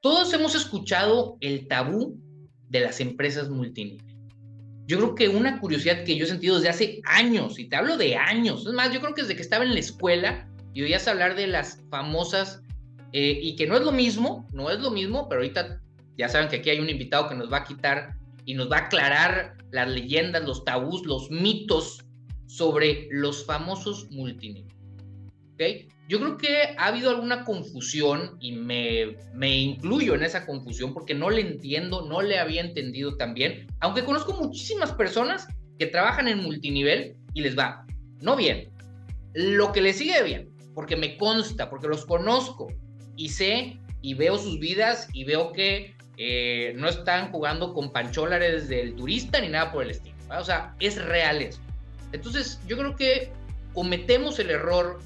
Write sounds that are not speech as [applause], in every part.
todos hemos escuchado el tabú de las empresas multinivel. Yo creo que una curiosidad que yo he sentido desde hace años, y te hablo de años, es más, yo creo que desde que estaba en la escuela y oías hablar de las famosas, eh, y que no es lo mismo, no es lo mismo, pero ahorita ya saben que aquí hay un invitado que nos va a quitar y nos va a aclarar las leyendas, los tabús, los mitos sobre los famosos multinivel. ¿Okay? Yo creo que ha habido alguna confusión y me, me incluyo en esa confusión porque no le entiendo, no le había entendido también, aunque conozco muchísimas personas que trabajan en multinivel y les va, no bien, lo que les sigue bien, porque me consta, porque los conozco y sé y veo sus vidas y veo que eh, no están jugando con pancholares del turista ni nada por el estilo. O sea, es real eso. Entonces, yo creo que cometemos el error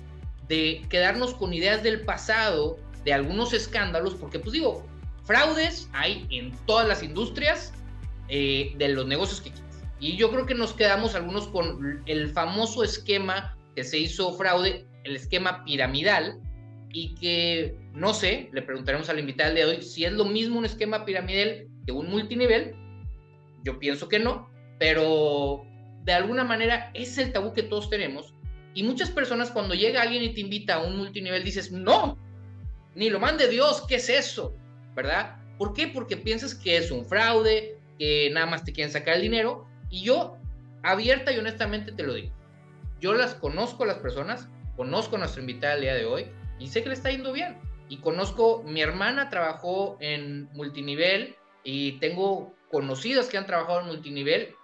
de quedarnos con ideas del pasado, de algunos escándalos, porque pues digo, fraudes hay en todas las industrias eh, de los negocios que quieras. Y yo creo que nos quedamos algunos con el famoso esquema que se hizo fraude, el esquema piramidal, y que no sé, le preguntaremos al invitado de hoy si es lo mismo un esquema piramidal que un multinivel. Yo pienso que no, pero de alguna manera es el tabú que todos tenemos. Y muchas personas cuando llega alguien y te invita a un multinivel dices, no, ni lo mande Dios, ¿qué es eso? ¿Verdad? ¿Por qué? Porque piensas que es un fraude, que nada más te quieren sacar el dinero. Y yo, abierta y honestamente te lo digo. Yo las conozco las personas, conozco a nuestra invitada el día de hoy y sé que le está yendo bien. Y conozco, mi hermana trabajó en multinivel y tengo conocidos que han trabajado en multinivel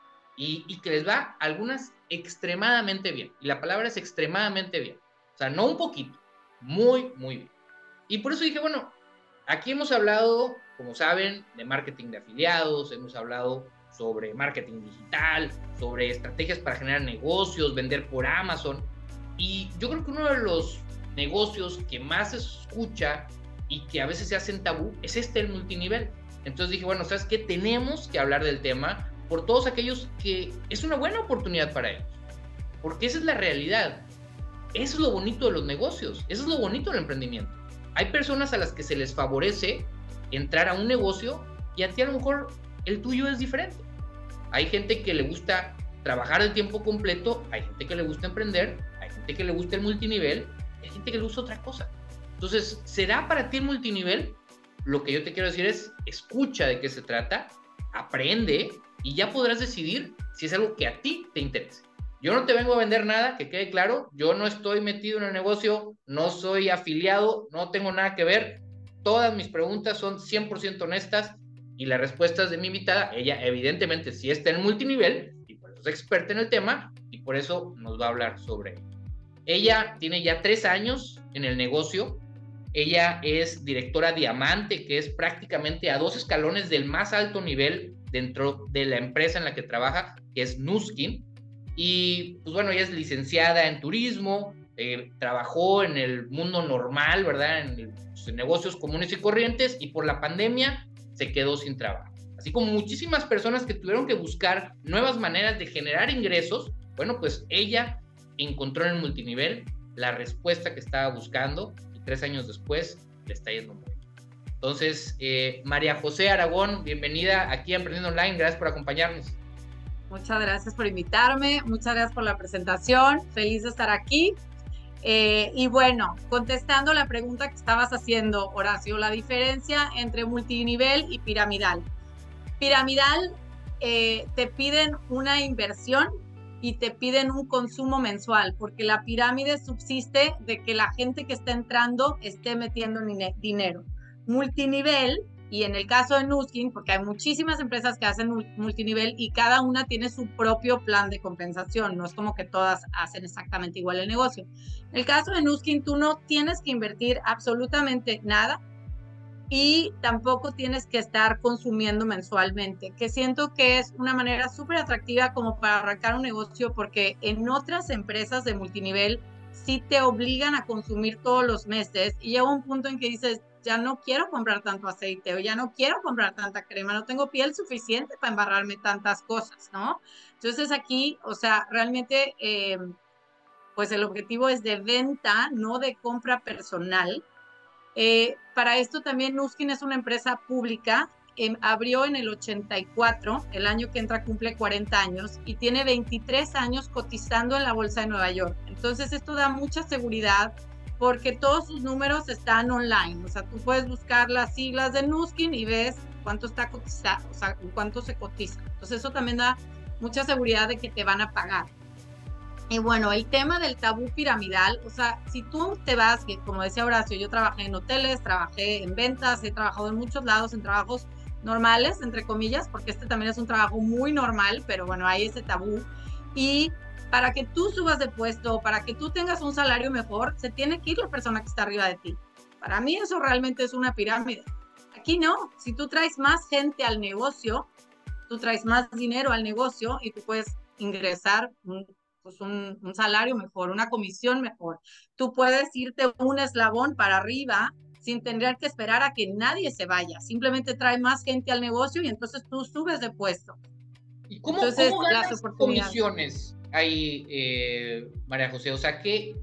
y, y, que les va algunas extremadamente bien. Y la palabra es extremadamente bien. O sea, no un poquito, muy, muy bien. Y por eso dije, bueno, aquí hemos hablado, como saben, de marketing de afiliados, hemos hablado sobre marketing digital, sobre estrategias para generar negocios, vender por Amazon. Y yo creo que uno de los negocios que más se escucha y que a veces se hacen tabú es este el multinivel. Entonces dije, bueno, ¿sabes qué? Tenemos que hablar del tema por todos aquellos que es una buena oportunidad para ellos. Porque esa es la realidad. Eso es lo bonito de los negocios. Eso es lo bonito del emprendimiento. Hay personas a las que se les favorece entrar a un negocio y a ti a lo mejor el tuyo es diferente. Hay gente que le gusta trabajar de tiempo completo, hay gente que le gusta emprender, hay gente que le gusta el multinivel hay gente que le usa otra cosa. Entonces, ¿será para ti el multinivel? Lo que yo te quiero decir es, escucha de qué se trata, aprende y ya podrás decidir si es algo que a ti te interesa. Yo no te vengo a vender nada, que quede claro, yo no estoy metido en el negocio, no soy afiliado, no tengo nada que ver. Todas mis preguntas son 100% honestas y las respuestas de mi invitada, ella evidentemente sí está en multinivel y por eso es experta en el tema y por eso nos va a hablar sobre ello. Ella tiene ya tres años en el negocio. Ella es directora diamante, que es prácticamente a dos escalones del más alto nivel dentro de la empresa en la que trabaja, que es Nuskin. Y pues bueno, ella es licenciada en turismo, eh, trabajó en el mundo normal, ¿verdad? En, pues, en negocios comunes y corrientes y por la pandemia se quedó sin trabajo. Así como muchísimas personas que tuvieron que buscar nuevas maneras de generar ingresos, bueno, pues ella encontró en el multinivel la respuesta que estaba buscando y tres años después le está yendo muy. Entonces, eh, María José Aragón, bienvenida aquí a Emprendiendo Online, gracias por acompañarnos. Muchas gracias por invitarme, muchas gracias por la presentación, feliz de estar aquí. Eh, y bueno, contestando la pregunta que estabas haciendo, Horacio, la diferencia entre multinivel y piramidal. Piramidal, eh, te piden una inversión y te piden un consumo mensual, porque la pirámide subsiste de que la gente que está entrando esté metiendo dinero. Multinivel, y en el caso de Nuskin, porque hay muchísimas empresas que hacen multinivel y cada una tiene su propio plan de compensación, no es como que todas hacen exactamente igual el negocio. En el caso de Nuskin, tú no tienes que invertir absolutamente nada, y tampoco tienes que estar consumiendo mensualmente, que siento que es una manera súper atractiva como para arrancar un negocio porque en otras empresas de multinivel sí te obligan a consumir todos los meses y llega un punto en que dices, ya no quiero comprar tanto aceite o ya no quiero comprar tanta crema, no tengo piel suficiente para embarrarme tantas cosas, ¿no? Entonces aquí, o sea, realmente, eh, pues el objetivo es de venta, no de compra personal Eh, para esto también Nuskin es una empresa pública, em, abrió en el 84, el año que entra cumple 40 años y tiene 23 años cotizando en la Bolsa de Nueva York. Entonces esto da mucha seguridad porque todos sus números están online, o sea, tú puedes buscar las siglas de Nuskin y ves cuánto está cotizado, o sea, cuánto se cotiza. Entonces eso también da mucha seguridad de que te van a pagar. Y bueno, el tema del tabú piramidal, o sea, si tú te vas, que como decía Horacio, yo trabajé en hoteles, trabajé en ventas, he trabajado en muchos lados, en trabajos normales, entre comillas, porque este también es un trabajo muy normal, pero bueno, hay ese tabú. Y para que tú subas de puesto, para que tú tengas un salario mejor, se tiene que ir la persona que está arriba de ti. Para mí eso realmente es una pirámide. Aquí no, si tú traes más gente al negocio, tú traes más dinero al negocio y tú puedes ingresar pues un, salario mejor, una comisión mejor. Tú puedes irte un eslabón para arriba sin tener que esperar a que nadie se vaya. Simplemente trae más gente al negocio y entonces tú subes de puesto. ¿Y cómo, entonces, las comisiones ahí, eh, María José? O sea, ¿qué,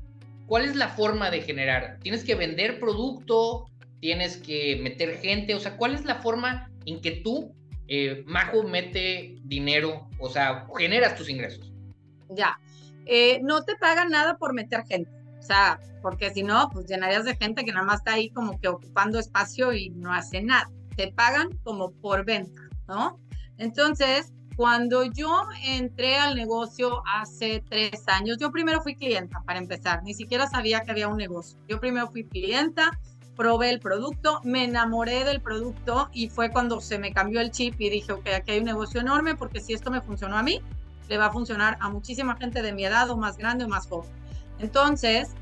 ¿cuál es la forma de generar? ¿Tienes que vender producto? ¿Tienes que meter gente? O sea, ¿cuál es la forma en que tú, eh, Majo, mete dinero? O sea, generas tus ingresos. Ya. Eh, no te pagan nada por meter gente. O sea, porque si no, pues llenarías de gente que nada más está ahí como que ocupando espacio y no hace nada. Te pagan como por venta, ¿no? Entonces, cuando yo entré al negocio hace tres años, yo primero fui clienta para empezar, ni siquiera sabía que había un negocio. Yo primero fui clienta, probé el producto, me enamoré del producto y fue cuando se me cambió el chip y dije, ok, aquí hay un negocio enorme porque si esto me funcionó a mí, le va a funcionar a muchísima gente de mi edad o más grande o más joven. Entonces,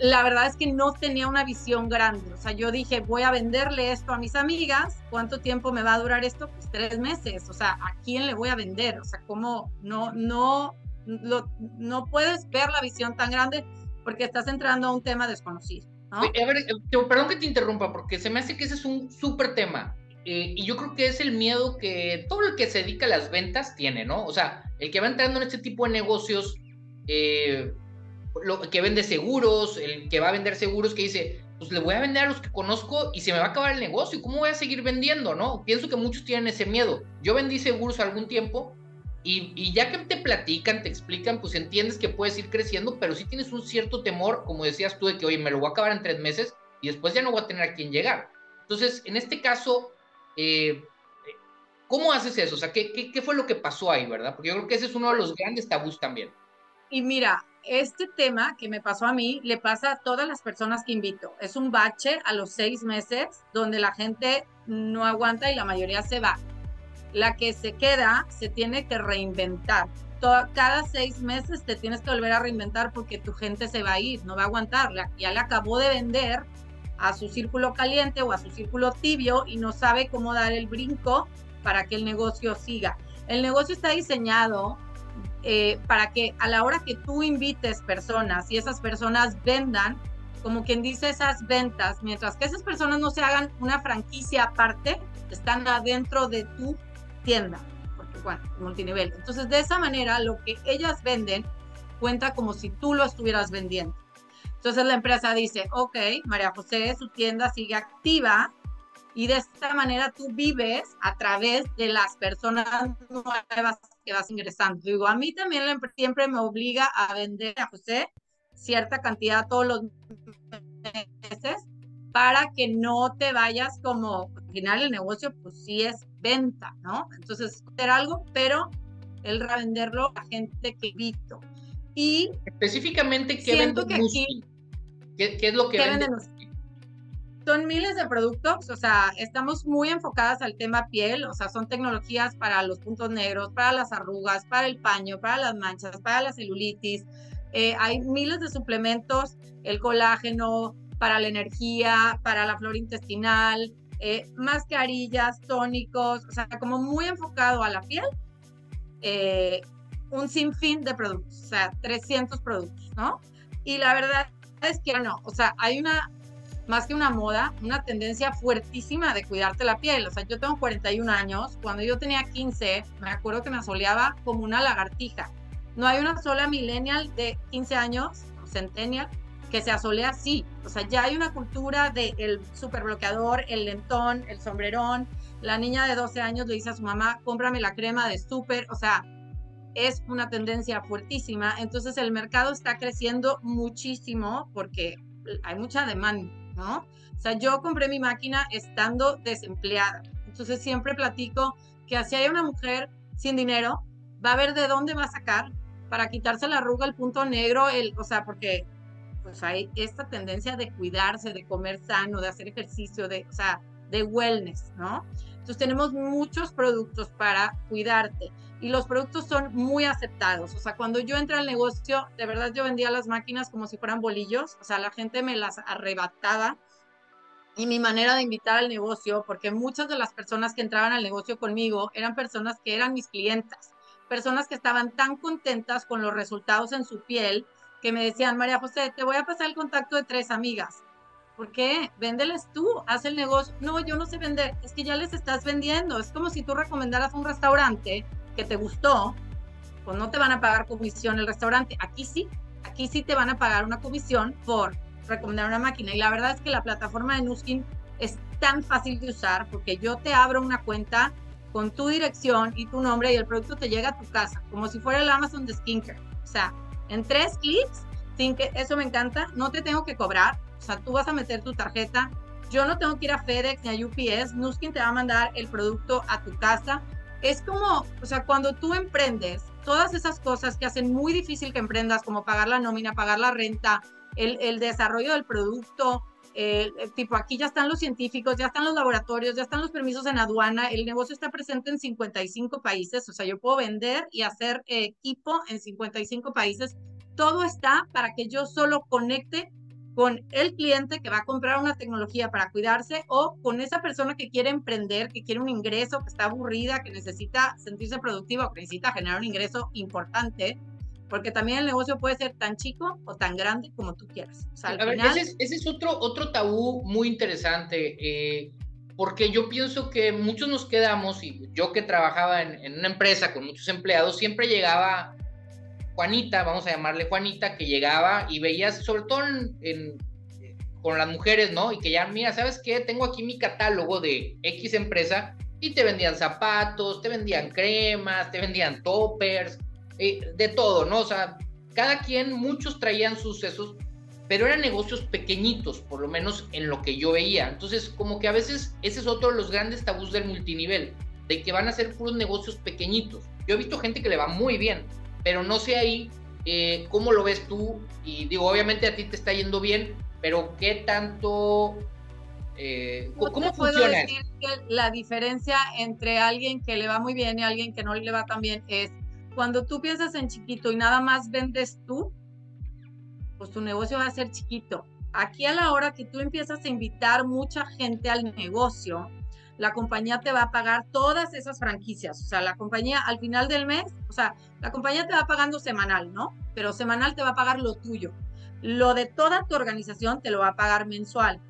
la verdad es que no tenía una visión grande. O sea, yo dije, voy a venderle esto a mis amigas. ¿Cuánto tiempo me va a durar esto? Pues tres meses. O sea, ¿a quién le voy a vender? O sea, ¿cómo no, no, no puedes ver la visión tan grande porque estás entrando a un tema desconocido? Eh, perdón que te interrumpa, porque se me hace que ese es un súper tema. Eh, y yo creo que es el miedo que todo el que se dedica a las ventas tiene, ¿no? O sea, el que va entrando en este tipo de negocios, eh, lo, que vende seguros, el que va a vender seguros, que dice, pues le voy a vender a los que conozco y se me va a acabar el negocio, ¿cómo voy a seguir vendiendo, no? Pienso que muchos tienen ese miedo. Yo vendí seguros algún tiempo y, y, ya que te platican, te explican, pues entiendes que puedes ir creciendo, pero sí tienes un cierto temor, como decías tú, de que, oye, me lo voy a acabar en tres meses y después ya no voy a tener a quién llegar. Entonces, en este caso, eh, ¿cómo haces eso? O sea, ¿qué, ¿qué, fue lo que pasó ahí, verdad? Porque yo creo que ese es uno de los grandes tabús también. Y mira, este tema que me pasó a mí le pasa a todas las personas que invito. Es un bache a los seis meses donde la gente no aguanta y la mayoría se va. La que se queda se tiene que reinventar. cada seis meses te tienes que volver a reinventar porque tu gente se va a ir, no va a aguantar. Ya le acabó de vender a su círculo caliente o a su círculo tibio y no sabe cómo dar el brinco para que el negocio siga. El negocio está diseñado eh, para que a la hora que tú invites personas y esas personas vendan, como quien dice esas ventas, mientras que esas personas no se hagan una franquicia aparte, están adentro de tu tienda, porque bueno, multinivel. Entonces, de esa manera, lo que ellas venden cuenta como si tú lo estuvieras vendiendo. Entonces la empresa dice, ok, María José, su tienda sigue activa y de esta manera tú vives a través de las personas nuevas que vas ingresando. Digo, a mí también siempre me obliga a vender a José cierta cantidad todos los meses para que no te vayas como, al final el negocio pues sí es venta, ¿no? Entonces, hacer algo, pero el revenderlo a gente que invito. Y específicamente, ¿qué vende que ¿Qué, es lo que venden? Son miles de productos, o sea, estamos muy enfocadas al tema piel, o sea, son tecnologías para los puntos negros, para las arrugas, para el paño, para las manchas, para la celulitis. Eh, hay miles de suplementos, el colágeno, para la energía, para la flora intestinal, eh, mascarillas, tónicos, o sea, como muy enfocado a la piel, eh, un sinfín de productos, o sea, 300 productos, ¿no? Y la verdad es que no, o sea, hay una, más que una moda, una tendencia fuertísima de cuidarte la piel. O sea, yo tengo 41 años, cuando yo tenía 15, me acuerdo que me asoleaba como una lagartija. No hay una sola millennial de 15 años, centennial, que se asolea sí. O sea, ya hay una cultura del el bloqueador, el lentón, el sombrerón. La niña de 12 años le dice a su mamá, cómprame la crema de súper. O sea, es una tendencia fuertísima. Entonces el mercado está creciendo muchísimo porque hay mucha demanda, O sea, yo compré mi máquina estando desempleada. Entonces siempre platico que si hay una mujer sin dinero, va a ver de dónde va a sacar para quitarse la arruga, el punto negro, el, o sea, porque pues hay esta tendencia de cuidarse, de comer sano, de hacer ejercicio, de, o sea, de wellness, ¿no? Entonces tenemos muchos productos para cuidarte y los productos son muy aceptados. O sea, cuando yo entré al negocio, de verdad yo vendía las máquinas como si fueran bolillos, o sea, la gente me las arrebataba y mi manera de invitar al negocio, porque muchas de las personas que entraban al negocio conmigo eran personas que eran mis clientas, personas que estaban tan contentas con los resultados en su piel que me decían, María José, te voy a pasar el contacto de tres amigas. ¿Por qué? Véndeles tú, haz el negocio. No, yo no sé vender, es que ya les estás vendiendo. Es como si tú recomendaras un restaurante que te gustó, pues no te van a pagar comisión el restaurante. Aquí sí, aquí sí te van a pagar una comisión por recomendar una máquina. Y la verdad es que la plataforma de Nuskin es tan fácil de usar porque yo te abro una cuenta con tu dirección y tu nombre y el producto te llega a tu casa, como si fuera el Amazon de Skincare. O sea, en tres clics, sin que eso me encanta, no te tengo que cobrar. O sea, tú vas a meter tu tarjeta. Yo no tengo que ir a FedEx ni a UPS. Nuskin te va a mandar el producto a tu casa. Es como, o sea, cuando tú emprendes, todas esas cosas que hacen muy difícil que emprendas, como pagar la nómina, pagar la renta, el, desarrollo del producto, tipo aquí ya están los científicos, ya están los laboratorios, ya están los permisos en aduana, el negocio está presente en 55 países, o sea, yo puedo vender y hacer equipo en 55 países. Todo está para que yo solo conecte con el cliente que va a comprar una tecnología para cuidarse o con esa persona que quiere emprender, que quiere un ingreso, que está aburrida, que necesita sentirse productiva o que necesita generar un ingreso importante porque también el negocio puede ser tan chico o tan grande como tú quieras. ese, es, otro, otro tabú muy interesante, eh, porque yo pienso que muchos nos quedamos, y yo que trabajaba en, una empresa con muchos empleados, siempre llegaba Juanita, vamos a llamarle Juanita, que llegaba y veías, sobre todo con las mujeres, ¿no? Y que ya, mira, ¿sabes qué? Tengo aquí mi catálogo de X empresa y te vendían zapatos, te vendían cremas, te vendían toppers, eh, de todo, ¿no? O sea, cada quien, muchos traían sucesos, pero eran negocios pequeñitos, por lo menos en lo que yo veía. Entonces, como que a veces ese es otro de los grandes tabús del multinivel, de que van a ser puros negocios pequeñitos. Yo he visto gente que le va muy bien, pero no sé ahí eh, cómo lo ves tú. Y digo, obviamente a ti te está yendo bien, pero ¿qué tanto eh, ¿Cómo funciona? Decir que la diferencia entre alguien que le va muy bien y alguien que no le va tan bien es cuando tú piensas en chiquito y nada más vendes tú, pues tu negocio va a ser chiquito. Aquí a la hora que tú empiezas a invitar mucha gente al negocio, la compañía te va a pagar todas esas franquicias. O sea, la compañía al final del mes, o sea, la compañía te va pagando semanal, ¿no? Pero semanal te va a pagar lo tuyo. Lo de toda tu organización te lo va a pagar mensual.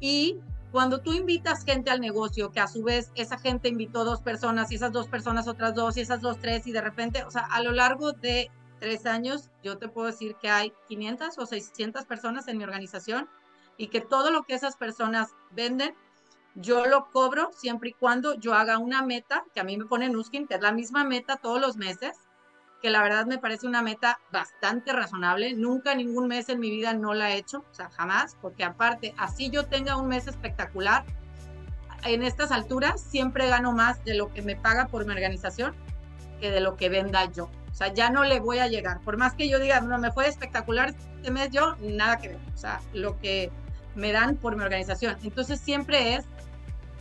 Y cuando tú invitas gente al negocio, que a su vez esa gente invitó dos personas y esas dos personas otras dos y esas dos tres y de repente, o sea, a lo largo de tres años, yo te puedo decir que hay 500 o 600 personas en mi organización y que todo lo que esas personas venden, yo lo cobro siempre y cuando yo haga una meta, que a mí me pone Nuskin, que es la misma meta todos los meses, que la verdad me parece una meta bastante razonable. Nunca ningún mes en mi vida no la he hecho, o sea, jamás, porque aparte, así yo tenga un mes espectacular, en estas alturas siempre gano más de lo que me paga por mi organización que de lo que venda yo. O sea, ya no le voy a llegar. Por más que yo diga, no, me fue espectacular este mes, yo nada que ver. O sea, lo que me dan por mi organización. Entonces siempre es,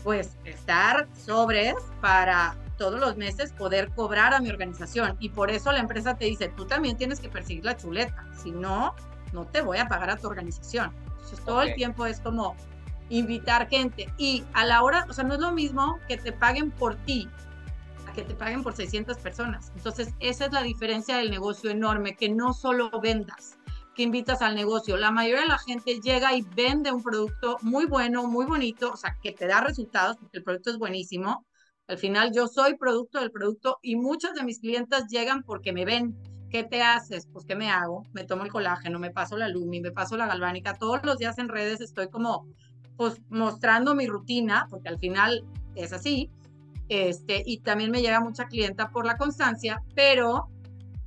pues, estar sobres para todos los meses poder cobrar a mi organización. Y por eso la empresa te dice, tú también tienes que perseguir la chuleta, si no, no te voy a pagar a tu organización. Entonces todo el tiempo es como invitar gente. Y a la hora, o sea, no es lo mismo que te paguen por ti a que te paguen por 600 personas. Entonces esa es la diferencia del negocio enorme, que no solo vendas, que invitas al negocio. La mayoría de la gente llega y vende un producto muy bueno, muy bonito, o sea, que te da resultados porque el producto es buenísimo, al final yo soy producto del producto y muchos de mis clientes llegan porque me ven ¿qué te haces? Pues, ¿qué me hago? Me tomo el colágeno, me paso la Lumi, me paso la galvánica. Todos los días en redes estoy como, pues, mostrando mi rutina, porque al final es así. Este, y también me llega mucha clienta por la constancia, pero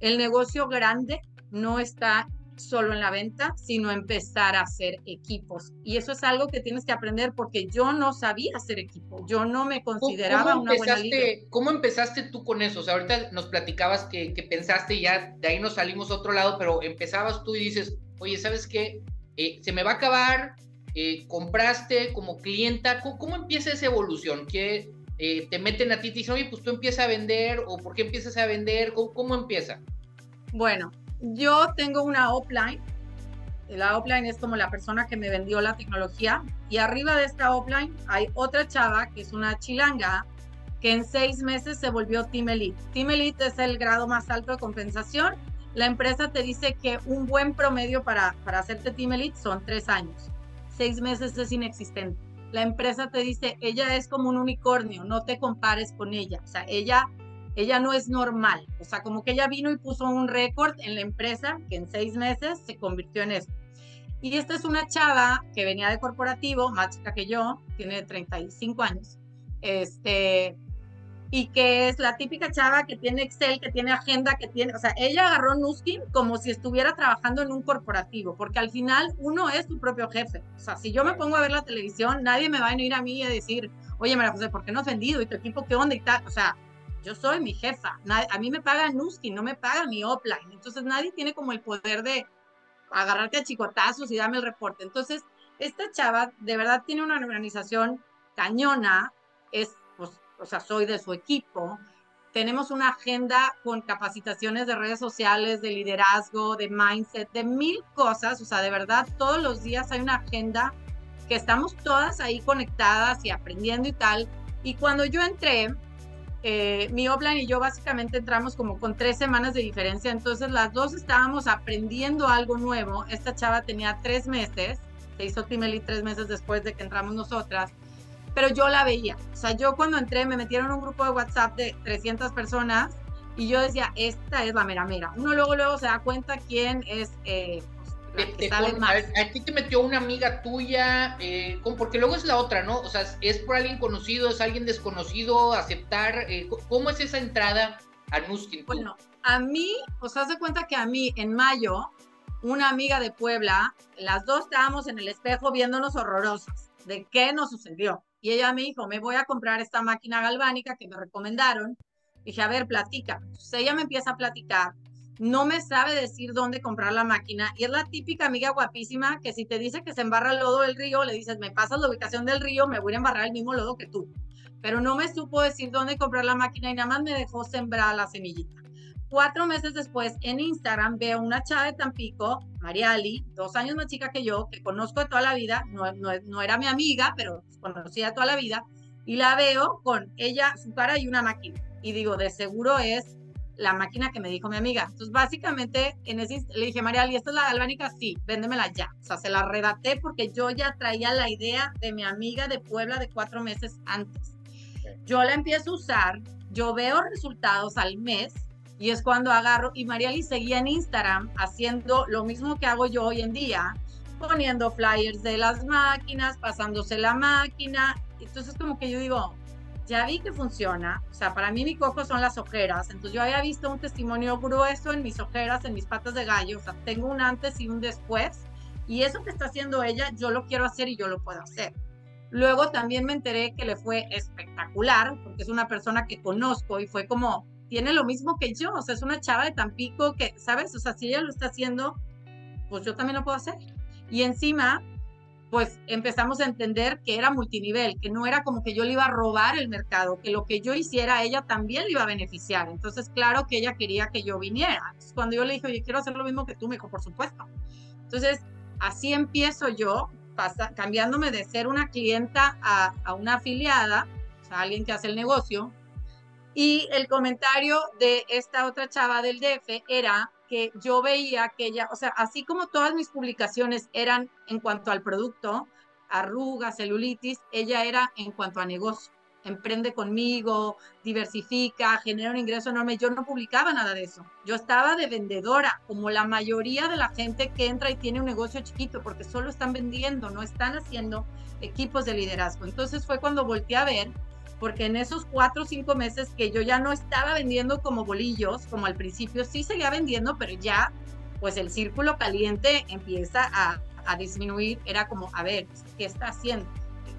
el negocio grande no está solo en la venta, sino empezar a hacer equipos. Y eso es algo que tienes que aprender porque yo no sabía hacer equipo, yo no me consideraba una buena líder. ¿Cómo empezaste tú con eso? O sea, ahorita nos platicabas que, pensaste y ya de ahí nos salimos a otro lado, pero empezabas tú y dices, oye, ¿sabes qué? Eh, se me va a acabar, eh, compraste como clienta, ¿cómo, empieza esa evolución? ¿Qué eh, te meten a ti y te dicen, oye, pues tú empiezas a vender o por qué empiezas a vender? cómo empieza? Bueno, yo tengo una offline. La offline es como la persona que me vendió la tecnología. Y arriba de esta offline hay otra chava que es una chilanga que en seis meses se volvió Team Elite. Team Elite es el grado más alto de compensación. La empresa te dice que un buen promedio para, para hacerte Team Elite son tres años. Seis meses es inexistente. La empresa te dice, ella es como un unicornio, no te compares con ella. O sea, ella ella no es normal. O sea, como que ella vino y puso un récord en la empresa que en seis meses se convirtió en eso. Y esta es una chava que venía de corporativo, más chica que yo, tiene 35 años, este, y que es la típica chava que tiene Excel, que tiene agenda, que tiene, o sea, ella agarró Nuskin como si estuviera trabajando en un corporativo, porque al final uno es su propio jefe. O sea, si yo me pongo a ver la televisión, nadie me va a venir a mí a decir, oye, María José, ¿por qué no has vendido? ¿Y tu equipo qué onda y tal? O sea, yo soy mi jefa. a mí me paga Nuskin, no me paga mi offline. Entonces nadie tiene como el poder de agarrarte a chicotazos y darme el reporte. Entonces, esta chava de verdad tiene una organización cañona, es, pues, o sea, soy de su equipo. Tenemos una agenda con capacitaciones de redes sociales, de liderazgo, de mindset, de mil cosas. O sea, de verdad, todos los días hay una agenda que estamos todas ahí conectadas y aprendiendo y tal. Y cuando yo entré, eh, mi Oplan y yo básicamente entramos como con tres semanas de diferencia, entonces las dos estábamos aprendiendo algo nuevo. Esta chava tenía tres meses, se hizo Timeli tres meses después de que entramos nosotras, pero yo la veía. O sea, yo cuando entré me metieron un grupo de WhatsApp de 300 personas y yo decía, esta es la mera mera. Uno luego luego se da cuenta quién es eh, a, ti te metió una amiga tuya, eh, porque luego es la otra, ¿no? O sea, es por alguien conocido, es alguien desconocido, aceptar. Eh, ¿Cómo es esa entrada a Nuskin? Bueno, a mí, o sea, se cuenta que a mí en mayo, una amiga de Puebla, las dos estábamos en el espejo viéndonos horrorosas de qué nos sucedió. Y ella me dijo, me voy a comprar esta máquina galvánica que me recomendaron. Dije, a ver, platica. Entonces ella me empieza a platicar no me sabe decir dónde comprar la máquina y es la típica amiga guapísima que si te dice que se embarra el lodo del río, le dices, me pasas la ubicación del río, me voy a embarrar el mismo lodo que tú. Pero no me supo decir dónde comprar la máquina y nada más me dejó sembrar la semillita. Cuatro meses después, en Instagram, veo una chava de Tampico, Mariali, dos años más chica que yo, que conozco de toda la vida, no, no, no era mi amiga, pero conocía toda la vida, y la veo con ella, su cara y una máquina. Y digo, de seguro es la máquina que me dijo mi amiga. Entonces, básicamente, en ese, le dije, María, ¿y esta es la galvánica? Sí, véndemela ya. O sea, se la redacté porque yo ya traía la idea de mi amiga de Puebla de cuatro meses antes. Yo la empiezo a usar, yo veo resultados al mes y es cuando agarro, y María seguía en Instagram haciendo lo mismo que hago yo hoy en día, poniendo flyers de las máquinas, pasándose la máquina. Entonces, como que yo digo, ya vi que funciona. O sea, para mí mi coco son las ojeras. Entonces yo había visto un testimonio grueso en mis ojeras, en mis patas de gallo. O sea, tengo un antes y un después. Y eso que está haciendo ella, yo lo quiero hacer y yo lo puedo hacer. Luego también me enteré que le fue espectacular, porque es una persona que conozco y fue como, tiene lo mismo que yo. O sea, es una chava de Tampico que, ¿sabes? O sea, si ella lo está haciendo, pues yo también lo puedo hacer. Y encima, pues empezamos a entender que era multinivel, que no era como que yo le iba a robar el mercado, que lo que yo hiciera ella también le iba a beneficiar. Entonces, claro que ella quería que yo viniera. Entonces, cuando yo le dije, oye, quiero hacer lo mismo que tú, me dijo, por supuesto. Entonces, así empiezo yo, pasa, cambiándome de ser una clienta a, a una afiliada, o sea, alguien que hace el negocio. Y el comentario de esta otra chava del DF era, que yo veía que ella, o sea, así como todas mis publicaciones eran en cuanto al producto, arrugas, celulitis, ella era en cuanto a negocio. emprende conmigo, diversifica, genera un ingreso enorme. Yo no publicaba nada de eso. Yo estaba de vendedora, como la mayoría de la gente que entra y tiene un negocio chiquito, porque solo están vendiendo, no están haciendo equipos de liderazgo. Entonces fue cuando volteé a ver, porque en esos cuatro o cinco meses que yo ya no estaba vendiendo como bolillos, como al principio, sí seguía vendiendo, pero ya pues el círculo caliente empieza a, a disminuir. Era como, a ver, ¿qué está haciendo?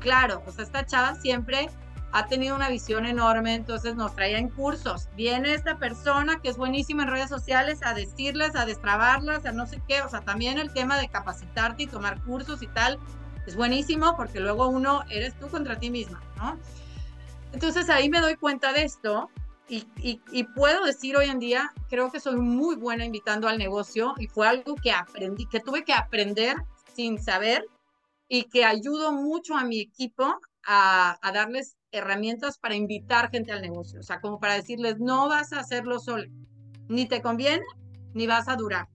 claro, pues esta chava siempre ha tenido una visión enorme, entonces nos traía en cursos. Viene esta persona que es buenísima en redes sociales a decirles, a destrabarlas, a no sé qué, o sea, también el tema de capacitarte y tomar cursos y tal, es buenísimo porque luego uno eres tú contra ti misma, ¿no? Entonces ahí me doy cuenta de esto y, puedo decir hoy en día, creo que soy muy buena invitando al negocio y fue algo que aprendí, que tuve que aprender sin saber y que ayudo mucho a mi equipo a, a darles herramientas para invitar gente al negocio, o sea, como para decirles, no vas a hacerlo solo, ni te conviene, ni vas a durar.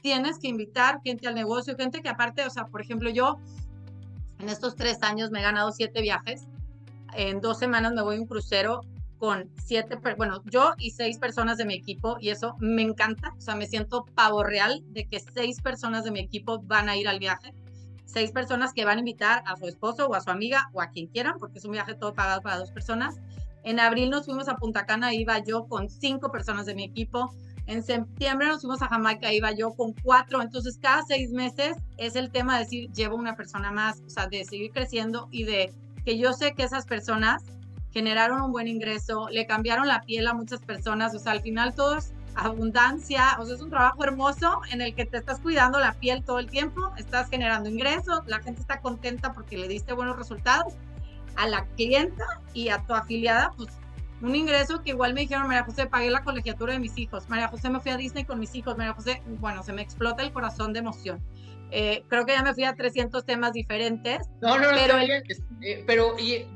Tienes que invitar gente al negocio, gente que aparte, o sea, por ejemplo, yo en estos tres años me he ganado siete viajes, en dos semanas me voy a un crucero con siete, bueno, yo y seis personas de mi equipo y eso me encanta, o sea, me siento pavo real de que seis personas de mi equipo van a ir al viaje seis personas que van a invitar a su esposo o a su amiga o a quien quieran, porque es un viaje todo pagado para dos personas. En abril nos fuimos a Punta Cana, iba yo con cinco personas de mi equipo. En septiembre nos fuimos a Jamaica, iba yo con cuatro. Entonces, cada seis meses es el tema de decir, llevo una persona más, o sea, de seguir creciendo y de que yo sé que esas personas generaron un buen ingreso, le cambiaron la piel a muchas personas, o sea, al final todos abundancia, o sea, es un trabajo hermoso en el que te estás cuidando la piel todo el tiempo, estás generando ingresos, la gente está contenta porque le diste buenos resultados a la clienta y a tu afiliada, pues un ingreso que igual me dijeron, María José, pagué la colegiatura de mis hijos, María José me fui a Disney con mis hijos, María José, bueno, se me explota el corazón de emoción. Eh, creo que ya me fui a 300 temas diferentes. No, no, no, pero, eh, pero y,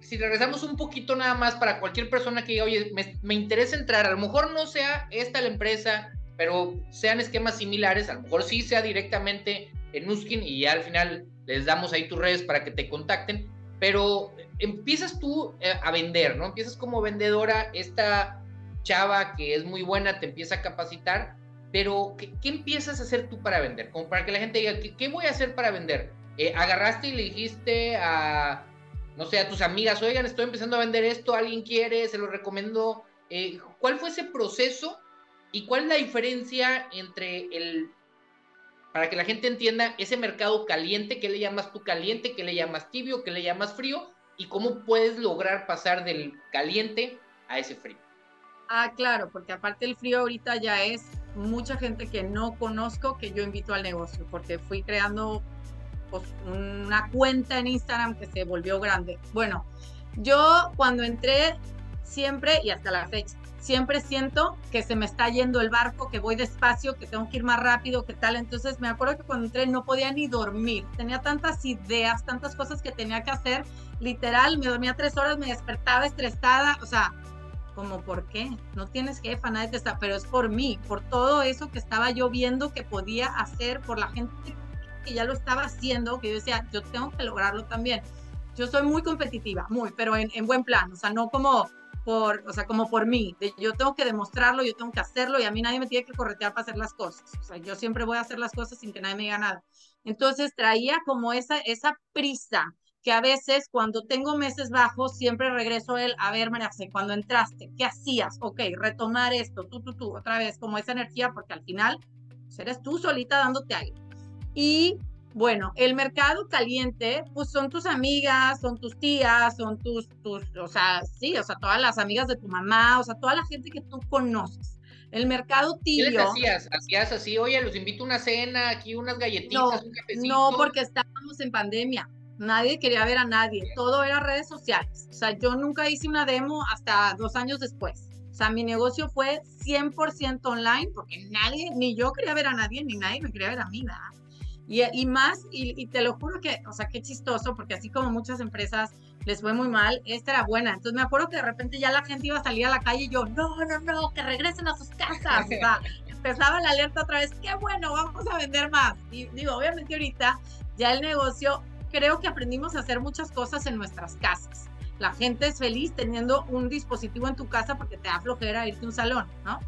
si regresamos un poquito nada más para cualquier persona que diga, oye, me, interesa entrar, a lo mejor no sea esta la empresa, pero sean esquemas similares, a lo mejor sí sea directamente en Nuskin y ya al final les damos ahí tus redes para que te contacten, pero empiezas tú eh, a vender, ¿no? Empiezas como vendedora, esta chava que es muy buena te empieza a capacitar, pero ¿qué, empiezas a hacer tú para vender? Como para que la gente diga, ¿qué, voy a hacer para vender? Eh, agarraste y le dijiste a no sé, a tus amigas, oigan, estoy empezando a vender esto, alguien quiere, se lo recomiendo. Eh, ¿Cuál fue ese proceso y cuál es la diferencia entre el, para que la gente entienda, ese mercado caliente, qué le llamas tú caliente, qué le llamas tibio, qué le llamas frío y cómo puedes lograr pasar del caliente a ese frío? Ah, claro, porque aparte el frío ahorita ya es mucha gente que no conozco que yo invito al negocio, porque fui creando pues, una cuenta en Instagram que se volvió grande. Bueno, yo cuando entré siempre y hasta la fecha, siempre siento que se me está yendo el barco, que voy despacio, que tengo que ir más rápido, que tal. Entonces me acuerdo que cuando entré no podía ni dormir. Tenía tantas ideas, tantas cosas que tenía que hacer. Literal, me dormía tres horas, me despertaba estresada. O sea, como, ¿por qué? No tienes jefa, nadie te está, pero es por mí, por todo eso que estaba yo viendo que podía hacer, por la gente que ya lo estaba haciendo, que yo decía, yo tengo que lograrlo también. Yo soy muy competitiva, muy, pero en, en buen plan, o sea, no como por, o sea, como por mí, de, yo tengo que demostrarlo, yo tengo que hacerlo y a mí nadie me tiene que corretear para hacer las cosas, o sea, yo siempre voy a hacer las cosas sin que nadie me diga nada. Entonces traía como esa, esa prisa que a veces cuando tengo meses bajos siempre regreso él, a ver, María cuando entraste, ¿qué hacías? Ok, retomar esto, tú, tú, tú, otra vez, como esa energía, porque al final pues, eres tú solita dándote aire. Y bueno, el mercado caliente, pues son tus amigas, son tus tías, son tus, tus, o sea, sí, o sea, todas las amigas de tu mamá, o sea, toda la gente que tú conoces. El mercado tibio. ¿Qué les hacías? ¿Hacías así, oye, los invito a una cena, aquí unas galletitas, un cafecito? No, porque estábamos en pandemia. Nadie quería ver a nadie. Todo era redes sociales. O sea, yo nunca hice una demo hasta dos años después. O sea, mi negocio fue 100% online porque nadie, ni yo quería ver a nadie, ni nadie me quería ver a mí, ¿verdad? Y, más, y, te lo juro que, o sea, qué chistoso, porque así como muchas empresas les fue muy mal, esta era buena. Entonces me acuerdo que de repente ya la gente iba a salir a la calle y yo, no, no, no, que regresen a sus casas. O sea, [laughs] empezaba la alerta otra vez, qué bueno, vamos a vender más. Y digo, obviamente ahorita ya el negocio, creo que aprendimos a hacer muchas cosas en nuestras casas. La gente es feliz teniendo un dispositivo en tu casa porque te da flojera irte a un salón, ¿no?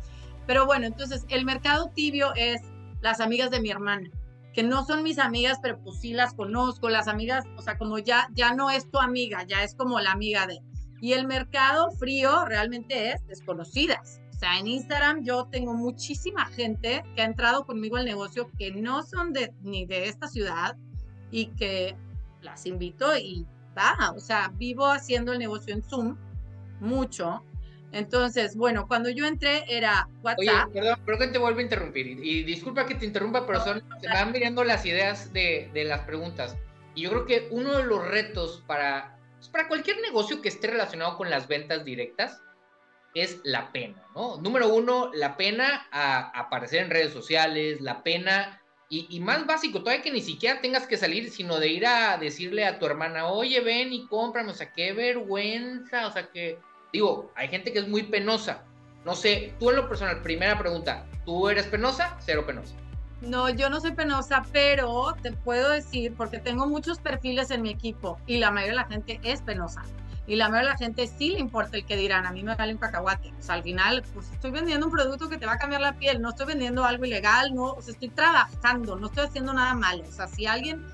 Pero bueno, entonces el mercado tibio es las amigas de mi hermana, que no son mis amigas, pero pues sí las conozco, las amigas, o sea, como ya, ya no es tu amiga, ya es como la amiga de. Y el mercado frío realmente es desconocidas. O sea, en Instagram yo tengo muchísima gente que ha entrado conmigo al negocio que no son de, ni de esta ciudad y que las invito y va. O sea, vivo haciendo el negocio en Zoom mucho entonces, bueno, cuando yo entré era WhatsApp. Oye, perdón, creo que te vuelvo a interrumpir. Y, disculpa que te interrumpa, pero son, se me van mirando las ideas de, de, las preguntas. Y yo creo que uno de los retos para, pues, para cualquier negocio que esté relacionado con las ventas directas es la pena, ¿no? Número uno, la pena a, aparecer en redes sociales, la pena y, y, más básico, todavía que ni siquiera tengas que salir, sino de ir a decirle a tu hermana, oye, ven y cómprame, o sea, qué vergüenza, o sea, que Digo, hay gente que es muy penosa. No sé, tú en lo personal, primera pregunta, ¿tú eres penosa? Cero penosa. No, yo no soy penosa, pero te puedo decir, porque tengo muchos perfiles en mi equipo y la mayoría de la gente es penosa. Y la mayoría de la gente sí le importa el que dirán, a mí me vale un cacahuate. O sea, al final, pues estoy vendiendo un producto que te va a cambiar la piel, no estoy vendiendo algo ilegal, no, o sea, estoy trabajando, no estoy haciendo nada malo. O sea, si alguien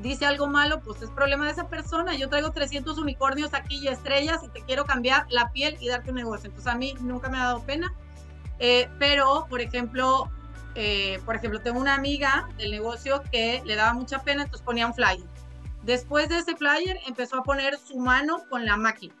dice algo malo, pues es problema de esa persona. Yo traigo 300 unicornios aquí y estrellas y te quiero cambiar la piel y darte un negocio. Entonces a mí nunca me ha dado pena. Eh, pero, por ejemplo, eh, por ejemplo, tengo una amiga del negocio que le daba mucha pena, entonces ponía un flyer. Después de ese flyer empezó a poner su mano con la máquina.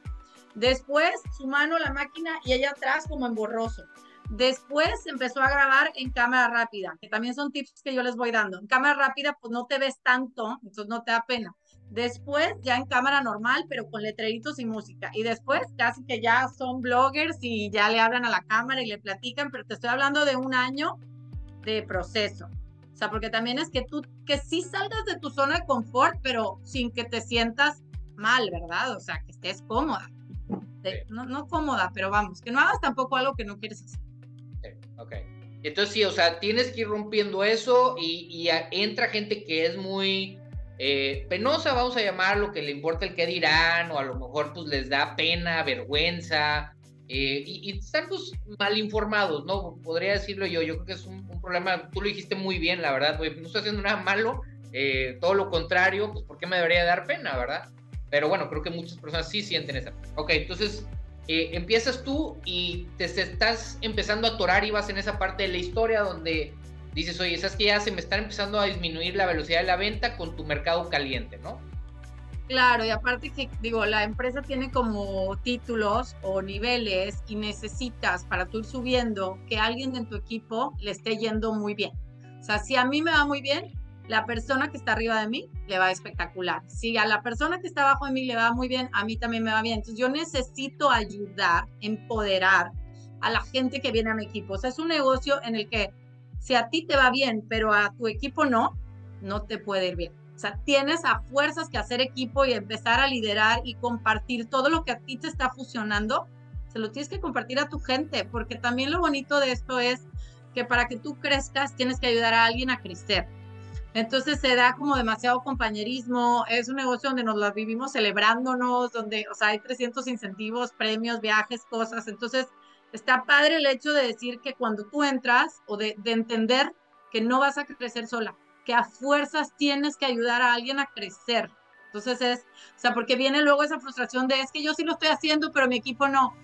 Después su mano, la máquina y ella atrás como en borroso. Después empezó a grabar en cámara rápida, que también son tips que yo les voy dando. En cámara rápida, pues no te ves tanto, entonces no te da pena. Después ya en cámara normal, pero con letreritos y música. Y después casi que ya son bloggers y ya le hablan a la cámara y le platican, pero te estoy hablando de un año de proceso. O sea, porque también es que tú, que sí salgas de tu zona de confort, pero sin que te sientas mal, ¿verdad? O sea, que estés cómoda. no, no cómoda, pero vamos, que no hagas tampoco algo que no quieres hacer. Ok. Entonces sí, o sea, tienes que ir rompiendo eso y, entra gente que es muy eh, penosa, vamos a llamarlo, que le importa el que dirán, o a lo mejor pues les da pena, vergüenza, eh, y, están pues mal informados, ¿no? Podría decirlo yo, yo creo que es un, problema, tú lo dijiste muy bien, la verdad, no estoy haciendo nada malo, eh, todo lo contrario, pues ¿por qué me debería dar pena, verdad? Pero bueno, creo que muchas personas sí sienten esa. Ok, entonces eh, empiezas tú y te, estás empezando a atorar y vas en esa parte de la historia donde dices, oye, sabes que ya se me está empezando a disminuir la velocidad de la venta con tu mercado caliente, ¿no? Claro, y aparte que digo, la empresa tiene como títulos o niveles y necesitas para tú ir subiendo que alguien en tu equipo le esté yendo muy bien. O sea, si a mí me va muy bien, la persona que está arriba de mí le va espectacular. Si a la persona que está abajo de mí le va muy bien, a mí también me va bien. Entonces yo necesito ayudar, empoderar a la gente que viene a mi equipo. O sea, es un negocio en el que si a ti te va bien, pero a tu equipo no, no te puede ir bien. O sea, tienes a fuerzas que hacer equipo y empezar a liderar y compartir todo lo que a ti te está fusionando. Se lo tienes que compartir a tu gente, porque también lo bonito de esto es que para que tú crezcas tienes que ayudar a alguien a crecer. Entonces se da como demasiado compañerismo, es un negocio donde nos lo vivimos celebrándonos, donde, o sea, hay 300 incentivos, premios, viajes, cosas. Entonces está padre el hecho de decir que cuando tú entras o de, entender que no vas a crecer sola, que a fuerzas tienes que ayudar a alguien a crecer. Entonces es, o sea, porque viene luego esa frustración de es que yo sí lo estoy haciendo, pero mi equipo no.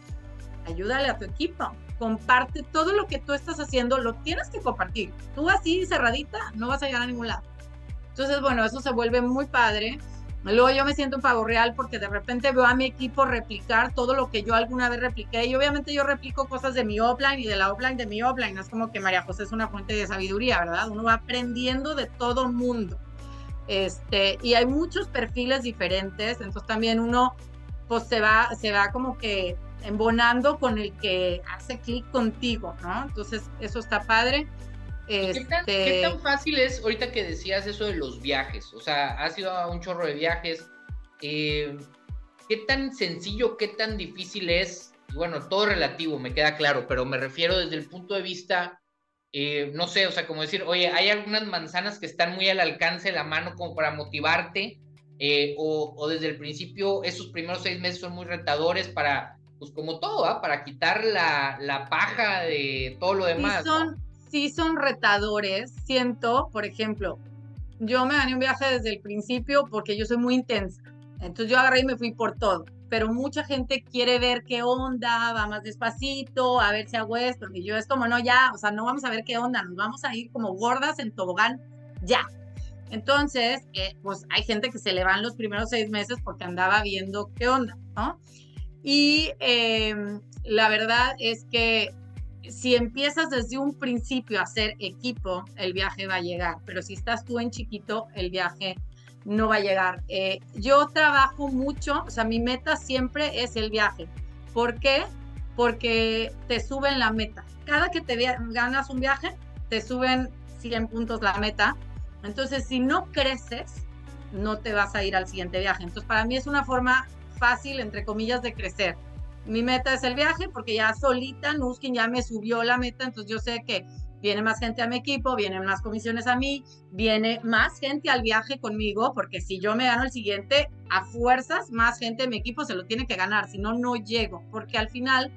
Ayúdale a tu equipo comparte todo lo que tú estás haciendo, lo tienes que compartir. Tú así cerradita no vas a llegar a ningún lado. Entonces, bueno, eso se vuelve muy padre. Luego yo me siento un pago real porque de repente veo a mi equipo replicar todo lo que yo alguna vez repliqué y obviamente yo replico cosas de mi offline y de la offline de mi offline. es como que María José es una fuente de sabiduría, ¿verdad? Uno va aprendiendo de todo mundo. Este, y hay muchos perfiles diferentes, entonces también uno pues se va, se va como que embonando con el que hace clic contigo, ¿no? Entonces, eso está padre. ¿Qué, tan, ¿Qué, tan, este fácil es ahorita que decías eso de los viajes? O sea, has ido a un chorro de viajes. Eh, ¿Qué tan sencillo, qué tan difícil es? Bueno, todo relativo, me queda claro, pero me refiero desde el punto de vista, eh, no sé, o sea, como decir, oye, hay algunas manzanas que están muy al alcance de la mano como para motivarte Eh, o, desde el principio esos primeros seis meses son muy retadores para, pues como todo, ¿ah? para quitar la, la, paja de todo lo demás. Sí son, sí son retadores, siento, por ejemplo, yo me gané un viaje desde el principio porque yo soy muy intensa. Entonces yo agarré y me fui por todo. Pero mucha gente quiere ver qué onda, va más despacito, a ver si hago esto. Y yo es como, no, ya, o sea, no vamos a ver qué onda, nos vamos a ir como gordas en tobogán, ya. Entonces, eh, pues hay gente que se le van los primeros seis meses porque andaba viendo qué onda, ¿no? Y em, la verdad es que si empiezas desde un principio a hacer equipo, el viaje va a llegar, pero si estás tú en chiquito, el viaje no va a llegar. Eh, yo trabajo mucho, o sea, mi meta siempre es el viaje. ¿Por qué? Porque te suben la meta. Cada que te ganas un viaje, te suben 100 puntos la meta. Entonces, si no creces, no te vas a ir al siguiente viaje. Entonces, para mí es una forma fácil, entre comillas, de crecer. Mi meta es el viaje porque ya solita Nuskin ya me subió la meta, entonces yo sé que viene más gente a mi equipo, vienen más comisiones a mí, viene más gente al viaje conmigo, porque si yo me gano el siguiente, a fuerzas, más gente de mi equipo se lo tiene que ganar, si no, no llego, porque al final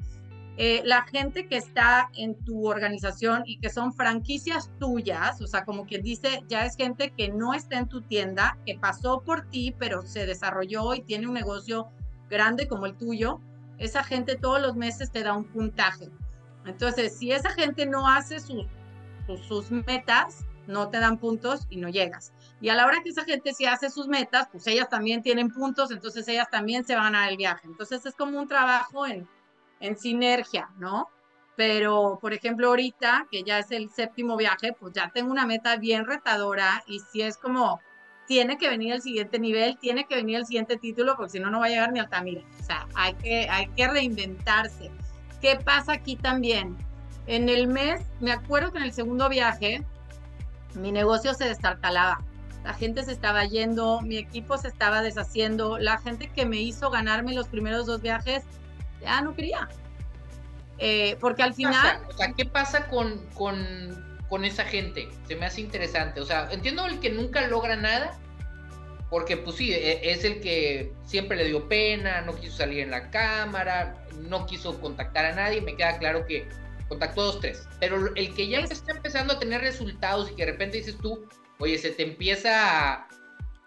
eh, la gente que está en tu organización y que son franquicias tuyas, o sea, como quien dice, ya es gente que no está en tu tienda, que pasó por ti, pero se desarrolló y tiene un negocio grande como el tuyo, esa gente todos los meses te da un puntaje. Entonces, si esa gente no hace sus, sus, metas, no te dan puntos y no llegas. Y a la hora que esa gente sí hace sus metas, pues ellas también tienen puntos, entonces ellas también se van a el viaje. Entonces es como un trabajo en, en sinergia, ¿no? Pero, por ejemplo, ahorita, que ya es el séptimo viaje, pues ya tengo una meta bien retadora y si es como, tiene que venir el siguiente nivel, tiene que venir el siguiente título, porque si no, no va a llegar ni Altamira. O sea, hay que, hay que reinventarse. ¿Qué pasa aquí también? En el mes, me acuerdo que en el segundo viaje, mi negocio se destartalaba. La gente se estaba yendo, mi equipo se estaba deshaciendo, la gente que me hizo ganarme los primeros dos viajes ya no quería. Eh, porque al final... O sea, ¿qué pasa con, con, con esa gente? Se me hace interesante. O sea, entiendo el que nunca logra nada, porque pues sí, e, es el que siempre le dio pena, no quiso salir en la cámara, no quiso contactar a nadie, me queda claro que contactó a dos, tres. Pero el que ya está empezando a tener resultados y que de repente dices tú, oye, se te empieza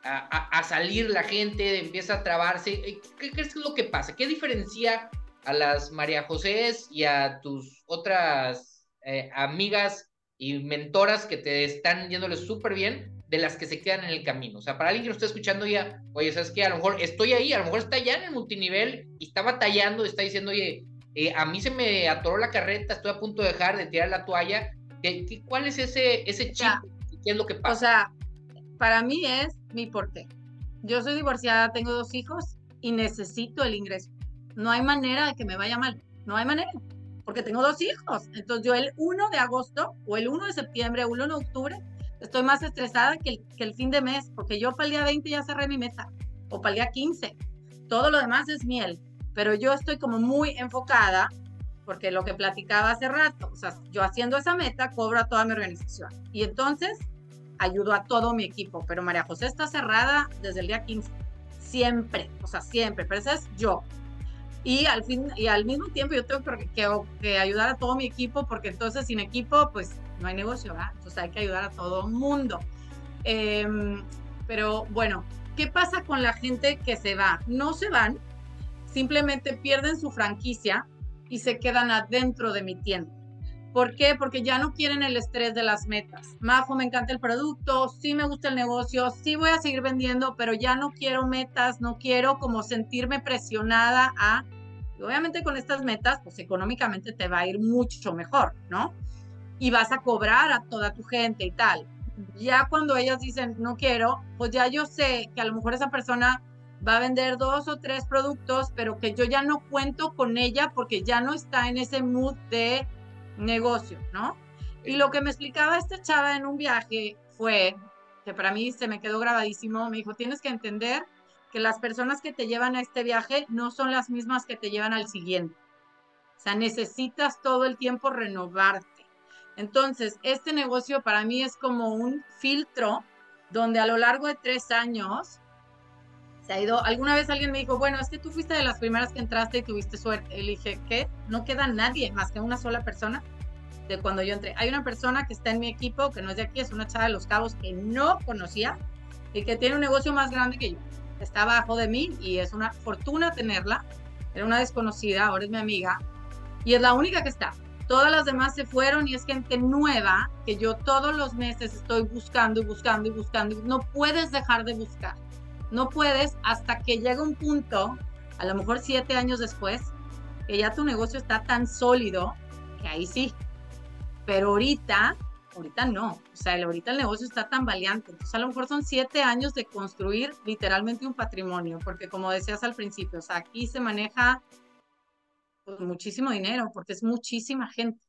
a, salir la gente, empieza a trabarse, eh, ¿qué es lo que pasa? ¿Qué diferencia a las María José y a tus otras eh, amigas y mentoras que te están yéndoles súper bien de las que se quedan en el camino. O sea, para alguien que lo esté escuchando ya, oye, ¿sabes qué? A lo mejor estoy ahí, a lo mejor está ya en el multinivel y está batallando, está diciendo, oye, eh, a mí se me atoró la carreta, estoy a punto de dejar de tirar la toalla. ¿Qué, cuál es ese, ese chip? ¿Qué es lo que pasa? O sea, para mí es mi porqué. Yo soy divorciada, tengo dos hijos y necesito el ingreso. No hay manera de que me vaya mal, no hay manera, porque tengo dos hijos. Entonces yo el 1 de agosto o el 1 de septiembre o el 1 de octubre estoy más estresada que el, fin de mes, porque yo para el día 20 ya cerré mi meta, o para el día 15. Todo lo demás es miel, pero yo estoy como muy enfocada, porque lo que platicaba hace rato, o sea, yo haciendo esa meta cobro a toda mi organización. Y entonces ayudo a todo mi equipo, pero María José está cerrada desde el día 15. Siempre, o sea, siempre, pero esa es yo. Y al, fin, y al mismo tiempo yo tengo que, que ayudar a todo mi equipo, porque entonces sin equipo, pues no hay negocio, ¿verdad? Entonces hay que ayudar a todo el mundo. Em, pero bueno, ¿qué pasa con la gente que se va? No se van, simplemente pierden su franquicia y se quedan adentro de mi tienda. ¿Por qué? Porque ya no quieren el estrés de las metas. Majo, me encanta el producto, sí me gusta el negocio, sí voy a seguir vendiendo, pero ya no quiero metas, no quiero como sentirme presionada a... obviamente con estas metas, pues económicamente te va a ir mucho mejor, ¿no? y vas a cobrar a toda tu gente y tal. Ya cuando ellas dicen no quiero, pues ya yo sé que a lo mejor esa persona va a vender dos o tres productos, pero que yo ya no cuento con ella porque ya no está en ese mood de negocio, ¿no? Y lo que me explicaba esta chava en un viaje fue, que para mí se me quedó grabadísimo, me dijo, tienes que entender que las personas que te llevan a este viaje no son las mismas que te llevan al siguiente. O sea, necesitas todo el tiempo renovarte. Entonces, este negocio para mí es como un filtro donde a lo largo de tres años se ha ido. Alguna vez alguien me dijo, bueno, es que tú fuiste de las primeras que entraste y tuviste suerte. Y dije, ¿qué? No queda nadie más que una sola persona de cuando yo entré. Hay una persona que está en mi equipo, que no es de aquí, es una chava de los cabos que no conocía y que tiene un negocio más grande que yo. Está abajo de mí y es una fortuna tenerla. Era una desconocida, ahora es mi amiga y es la única que está. Todas las demás se fueron y es gente nueva que yo todos los meses estoy buscando y buscando y buscando. No puedes dejar de buscar. No puedes hasta que llegue un punto, a lo mejor siete años después, que ya tu negocio está tan sólido que ahí sí. Pero ahorita, ahorita no. O sea, ahorita el negocio está tan valiente. Entonces, a lo mejor son siete años de construir literalmente un patrimonio, porque como decías al principio, o sea, aquí se maneja pues, muchísimo dinero, porque es muchísima gente.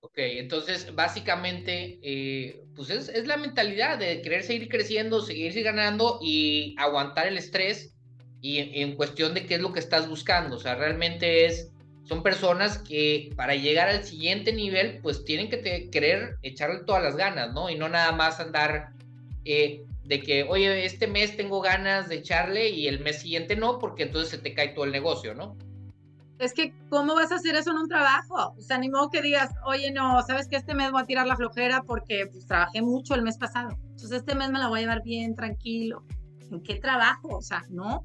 Ok, entonces básicamente, eh, pues es, es, la mentalidad de querer seguir creciendo, seguir ganando y aguantar el estrés y en, cuestión de qué es lo que estás buscando. O sea, realmente es, son personas que para llegar al siguiente nivel, pues tienen que querer echarle todas las ganas, ¿no? Y no nada más andar eh, de que, oye, este mes tengo ganas de echarle y el mes siguiente no, porque entonces se te cae todo el negocio, ¿no? es que, ¿cómo vas a hacer eso en un trabajo? O sea, ni modo que digas, oye, no, sabes que este mes voy a tirar la flojera porque pues, trabajé mucho el mes pasado. Entonces, este mes me la voy a llevar bien, tranquilo. ¿En qué trabajo? O sea, no.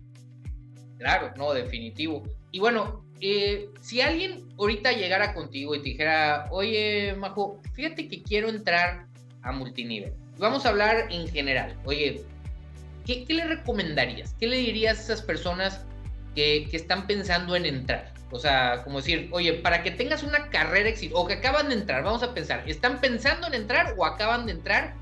Claro, no, definitivo. Y bueno, eh, si alguien ahorita llegara contigo y te dijera, oye, Majo, fíjate que quiero entrar a multinivel. Vamos a hablar en general. Oye, ¿qué, qué le recomendarías? ¿Qué le dirías a esas personas que, están pensando en entrar? O sea, como decir, oye, para que tengas una carrera exitosa, o que acaban de entrar, vamos a pensar, ¿están pensando en entrar o acaban de entrar?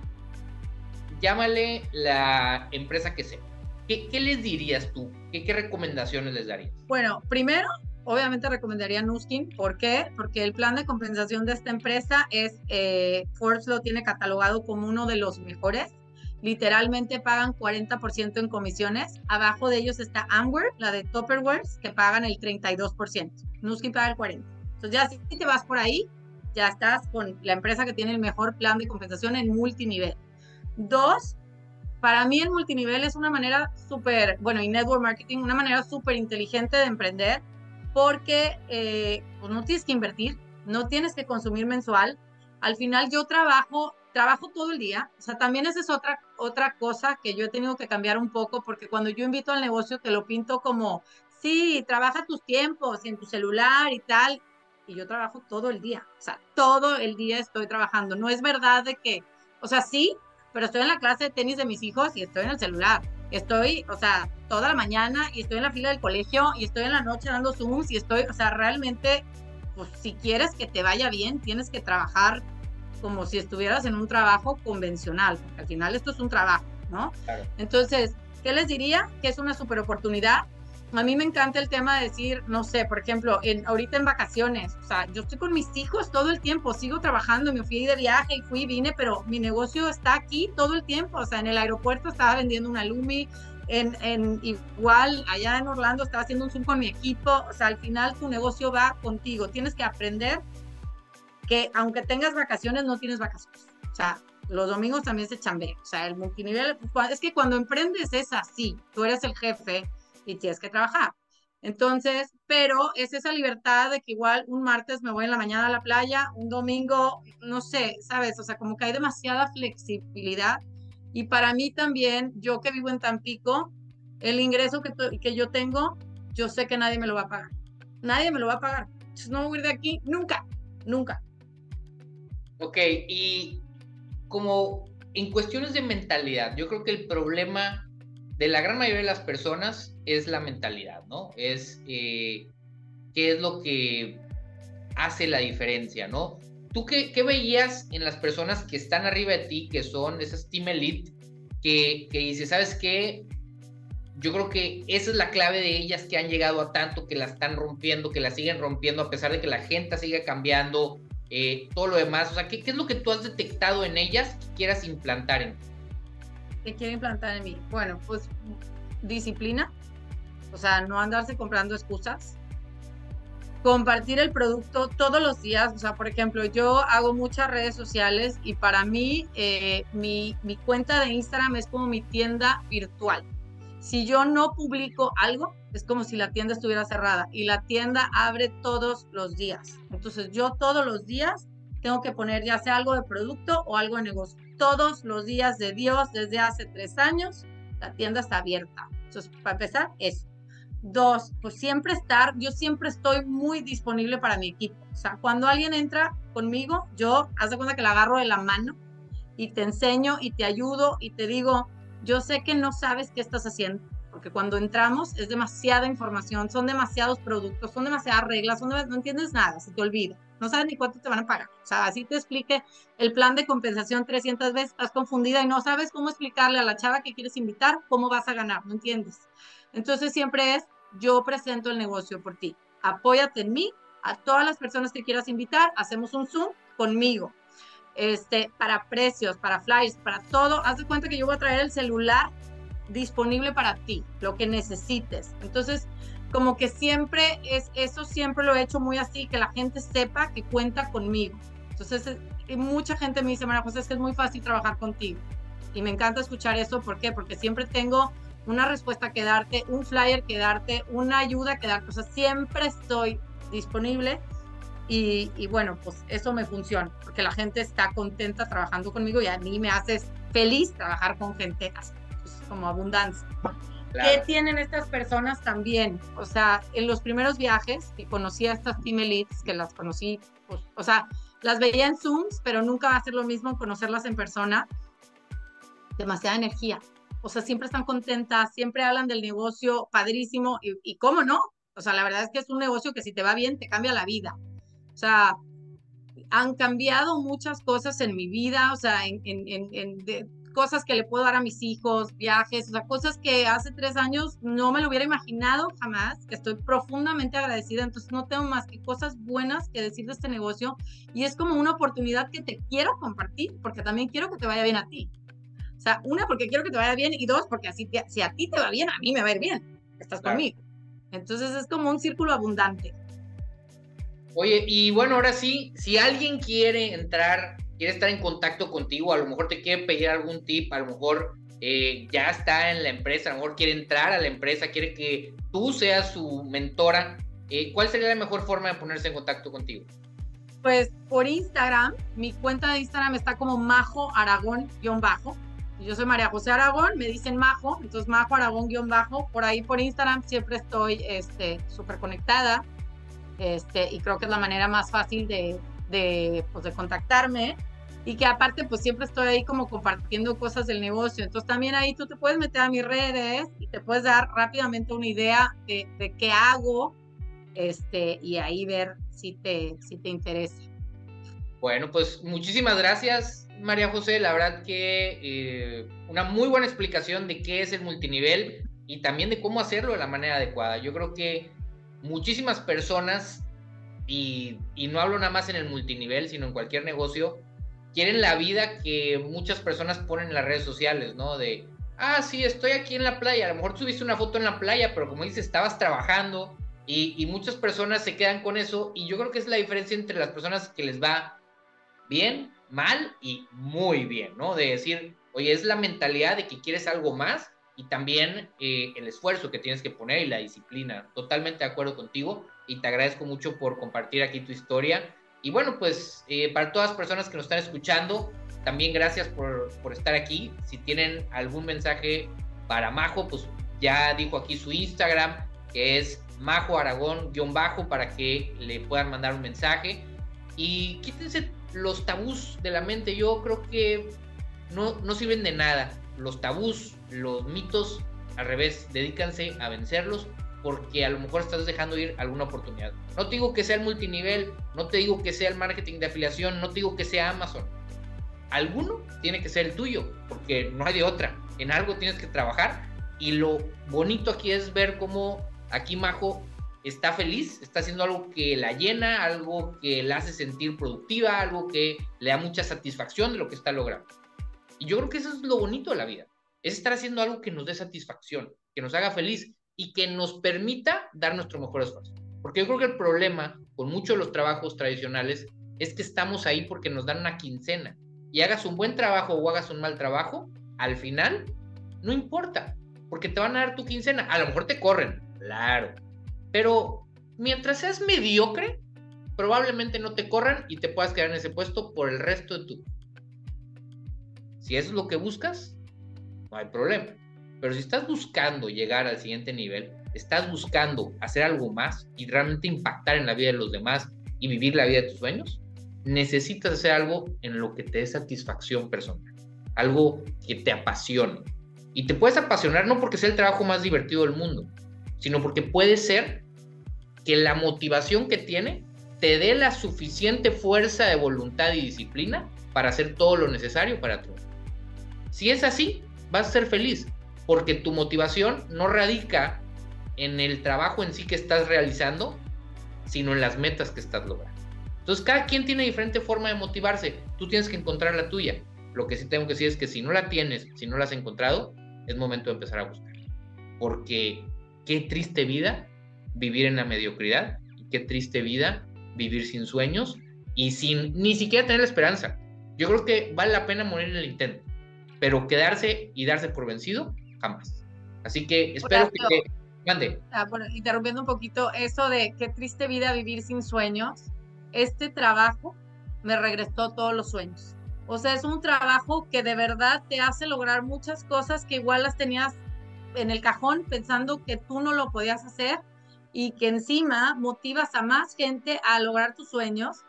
Llámale la empresa que sea. ¿Qué, les dirías tú? ¿Qué, ¿Qué, recomendaciones les darías? Bueno, primero, obviamente recomendaría Nuskin. ¿Por qué? Porque el plan de compensación de esta empresa es, eh, Forbes lo tiene catalogado como uno de los mejores literalmente pagan 40% en comisiones. Abajo de ellos está Amware, la de Tupperware, que pagan el 32%. Nuskin paga el 40%. Entonces ya si te vas por ahí, ya estás con la empresa que tiene el mejor plan de compensación en multinivel. Dos, para mí el multinivel es una manera súper, bueno, y network marketing, una manera súper inteligente de emprender porque eh, pues no tienes que invertir, no tienes que consumir mensual. Al final yo trabajo trabajo todo el día. O sea, también esa es otra, otra cosa que yo he tenido que cambiar un poco, porque cuando yo invito al negocio te lo pinto como, sí, trabaja tus tiempos en tu celular y tal. Y yo trabajo todo el día. O sea, todo el día estoy trabajando. No es verdad de que, o sea, sí, pero estoy en la clase de tenis de mis hijos y estoy en el celular. Estoy, o sea, toda la mañana y estoy en la fila del colegio y estoy en la noche dando Zooms y estoy, o sea, realmente, pues si quieres que te vaya bien, tienes que trabajar como si estuvieras en un trabajo convencional, porque al final esto es un trabajo, ¿no? Entonces, ¿qué les diría? Que es una super oportunidad. A mí me encanta el tema de decir, no sé, por ejemplo, en, ahorita en vacaciones, o sea, yo estoy con mis hijos todo el tiempo, sigo trabajando, me fui de viaje y fui, vine, pero mi negocio está aquí todo el tiempo, o sea, en el aeropuerto estaba vendiendo una Lumi, en, en, igual allá en Orlando estaba haciendo un Zoom con mi equipo, o sea, al final tu negocio va contigo, tienes que aprender que aunque tengas vacaciones, no tienes vacaciones. O sea, los domingos también se chambea. O sea, el multinivel, es que cuando emprendes es así, tú eres el jefe y tienes que trabajar. Entonces, pero es esa libertad de que igual un martes me voy en la mañana a la playa, un domingo, no sé, ¿sabes? O sea, como que hay demasiada flexibilidad. Y para mí también, yo que vivo en Tampico, el ingreso que, que yo tengo, yo sé que nadie me lo va a pagar. Nadie me lo va a pagar. Entonces, no voy de aquí nunca, nunca. Ok, y como en cuestiones de mentalidad, yo creo que el problema de la gran mayoría de las personas es la mentalidad, ¿no? Es eh, qué es lo que hace la diferencia, ¿no? ¿Tú qué, qué, veías en las personas que están arriba de ti, que son esas Team Elite, que, que dices, ¿sabes qué? Yo creo que esa es la clave de ellas que han llegado a tanto, que la están rompiendo, que la siguen rompiendo, a pesar de que la gente sigue cambiando, eh, todo lo demás. O sea, ¿qué, ¿qué, es lo que tú has detectado en ellas que quieras implantar en ti? ¿Qué quiero implantar en mí? Bueno, pues disciplina, o sea, no andarse comprando excusas. Compartir el producto todos los días, o sea, por ejemplo, yo hago muchas redes sociales y para mí eh, mi, mi cuenta de Instagram es como mi tienda virtual. Si yo no publico algo, es como si la tienda estuviera cerrada y la tienda abre todos los días. Entonces yo todos los días tengo que poner ya sea algo de producto o algo de negocio. Todos los días de Dios, desde hace tres años, la tienda está abierta. Entonces, para empezar, eso. Dos, pues siempre estar, yo siempre estoy muy disponible para mi equipo. O sea, cuando alguien entra conmigo, yo, haz de cuenta que la agarro de la mano y te enseño y te ayudo y te digo, yo sé que no sabes qué estás haciendo, porque cuando entramos es demasiada información, son demasiados productos, son demasiadas reglas, son no entiendes nada, se te olvida, no sabes ni cuánto te van a pagar. O sea, así te explique el plan de compensación 300 veces, estás confundida y no sabes cómo explicarle a la chava que quieres invitar cómo vas a ganar, no entiendes. Entonces siempre es, yo presento el negocio por ti, apóyate en mí, a todas las personas que quieras invitar, hacemos un Zoom conmigo. Este, para precios, para flyers, para todo, haz de cuenta que yo voy a traer el celular disponible para ti, lo que necesites. Entonces, como que siempre es, eso siempre lo he hecho muy así, que la gente sepa que cuenta conmigo. Entonces, mucha gente me dice, María José, es que es muy fácil trabajar contigo. Y me encanta escuchar eso, ¿por qué? Porque siempre tengo una respuesta que darte, un flyer que darte, una ayuda que darte. O sea, siempre estoy disponible y, y, bueno, pues eso me funciona, porque la gente está contenta trabajando conmigo y a mí me hace feliz trabajar con gente así, pues, como abundancia. ¿Qué tienen estas personas también? O sea, en los primeros viajes que conocí a estas team elites, que las conocí, pues, o sea, las veía en Zooms, pero nunca va a ser lo mismo conocerlas en persona. Demasiada energía. O sea, siempre están contentas, siempre hablan del negocio padrísimo y, y cómo no. O sea, la verdad es que es un negocio que si te va bien, te cambia la vida. O sea, han cambiado muchas cosas en mi vida, o sea, en, en, en, cosas que le puedo dar a mis hijos, viajes, o sea, cosas que hace tres años no me lo hubiera imaginado jamás, que estoy profundamente agradecida, entonces no tengo más que cosas buenas que decir de este negocio y es como una oportunidad que te quiero compartir, porque también quiero que te vaya bien a ti. O sea, una, porque quiero que te vaya bien y dos, porque así si a ti te va bien, a mí me va a ir bien, estás conmigo. Entonces es como un círculo abundante. Oye, y bueno, ahora sí, si alguien quiere entrar, quiere estar en contacto contigo, a lo mejor te quiere pedir algún tip, a lo mejor eh, ya está en la empresa, a lo mejor quiere entrar a la empresa, quiere que tú seas su mentora, eh, ¿cuál sería la mejor forma de ponerse en contacto contigo? Pues por Instagram, mi cuenta de Instagram está como Majo Aragón-bajo. Yo soy María José Aragón, me dicen Majo, entonces Majo Aragón-bajo. Por ahí por Instagram siempre estoy súper este, conectada. Este, y creo que es la manera más fácil de, de, pues, de contactarme y que aparte pues siempre estoy ahí como compartiendo cosas del negocio. Entonces también ahí tú te puedes meter a mis redes y te puedes dar rápidamente una idea de, de qué hago este, y ahí ver si te, si te interesa. Bueno, pues muchísimas gracias María José. La verdad que eh, una muy buena explicación de qué es el multinivel y también de cómo hacerlo de la manera adecuada. Yo creo que muchísimas personas, y, no hablo nada más en el multinivel, sino en cualquier negocio, quieren la vida que muchas personas ponen en las redes sociales, ¿no? De, ah, sí, estoy aquí en la playa, a lo mejor subiste una foto en la playa, pero como dices, estabas trabajando y, y, muchas personas se quedan con eso y yo creo que es la diferencia entre las personas que les va bien, mal y muy bien, ¿no? De decir, oye, es la mentalidad de que quieres algo más y también eh, el esfuerzo que tienes que poner y la disciplina. Totalmente de acuerdo contigo y te agradezco mucho por compartir aquí tu historia. Y bueno, pues eh, para todas las personas que nos están escuchando, también gracias por, por estar aquí. Si tienen algún mensaje para Majo, pues ya dijo aquí su Instagram, que es Majo Aragón-bajo, para que le puedan mandar un mensaje. Y quítense los tabús de la mente. Yo creo que no, no sirven de nada. Los tabús los mitos al revés, dedícanse a vencerlos porque a lo mejor estás dejando ir alguna oportunidad. No te digo que sea el multinivel, no te digo que sea el marketing de afiliación, no te digo que sea Amazon. Alguno tiene que ser el tuyo, porque no hay de otra. En algo tienes que trabajar y lo bonito aquí es ver cómo aquí Majo está feliz, está haciendo algo que la llena, algo que la hace sentir productiva, algo que le da mucha satisfacción de lo que está logrando. Y yo creo que eso es lo bonito de la vida es estar haciendo algo que nos dé satisfacción, que nos haga feliz y que nos permita dar nuestro mejor esfuerzo. Porque yo creo que el problema con muchos de los trabajos tradicionales es que estamos ahí porque nos dan una quincena. Y hagas un buen trabajo o hagas un mal trabajo, al final no importa. porque te van a dar tu quincena. A lo mejor te corren, claro. Pero mientras seas mediocre, probablemente no te corran y te puedas quedar en ese puesto por el resto de tu vida. Si es lo que buscas, no hay problema. Pero si estás buscando llegar al siguiente nivel, estás buscando hacer algo más y realmente impactar en la vida de los demás y vivir la vida de tus sueños, necesitas hacer algo en lo que te dé satisfacción personal, algo que te apasione. Y te puedes apasionar no porque sea el trabajo más divertido del mundo, sino porque puede ser que la motivación que tiene te dé la suficiente fuerza de voluntad y disciplina para hacer todo lo necesario para triunfar. Si es así, vas a ser feliz, porque tu motivación no radica en el trabajo en sí que estás realizando, sino en las metas que estás logrando. Entonces, cada quien tiene diferente forma de motivarse. Tú tienes que encontrar la tuya. Lo que sí tengo que decir es que si no la tienes, si no la has encontrado, es momento de empezar a buscar. Porque qué triste vida vivir en la mediocridad, qué triste vida vivir sin sueños y sin ni siquiera tener la esperanza. Yo creo que vale la pena morir en el intento, pero quedarse y darse por vencido, jamás. Así que espero que te mande. Ah, bueno, interrumpiendo un poquito eso de qué triste vida vivir sin sueños. Este trabajo me regresó todos los sueños. O sea, es un trabajo que de verdad te hace lograr muchas cosas que igual las tenías en el cajón pensando que tú no lo podías hacer y que encima motivas a más gente a lograr tus sueños.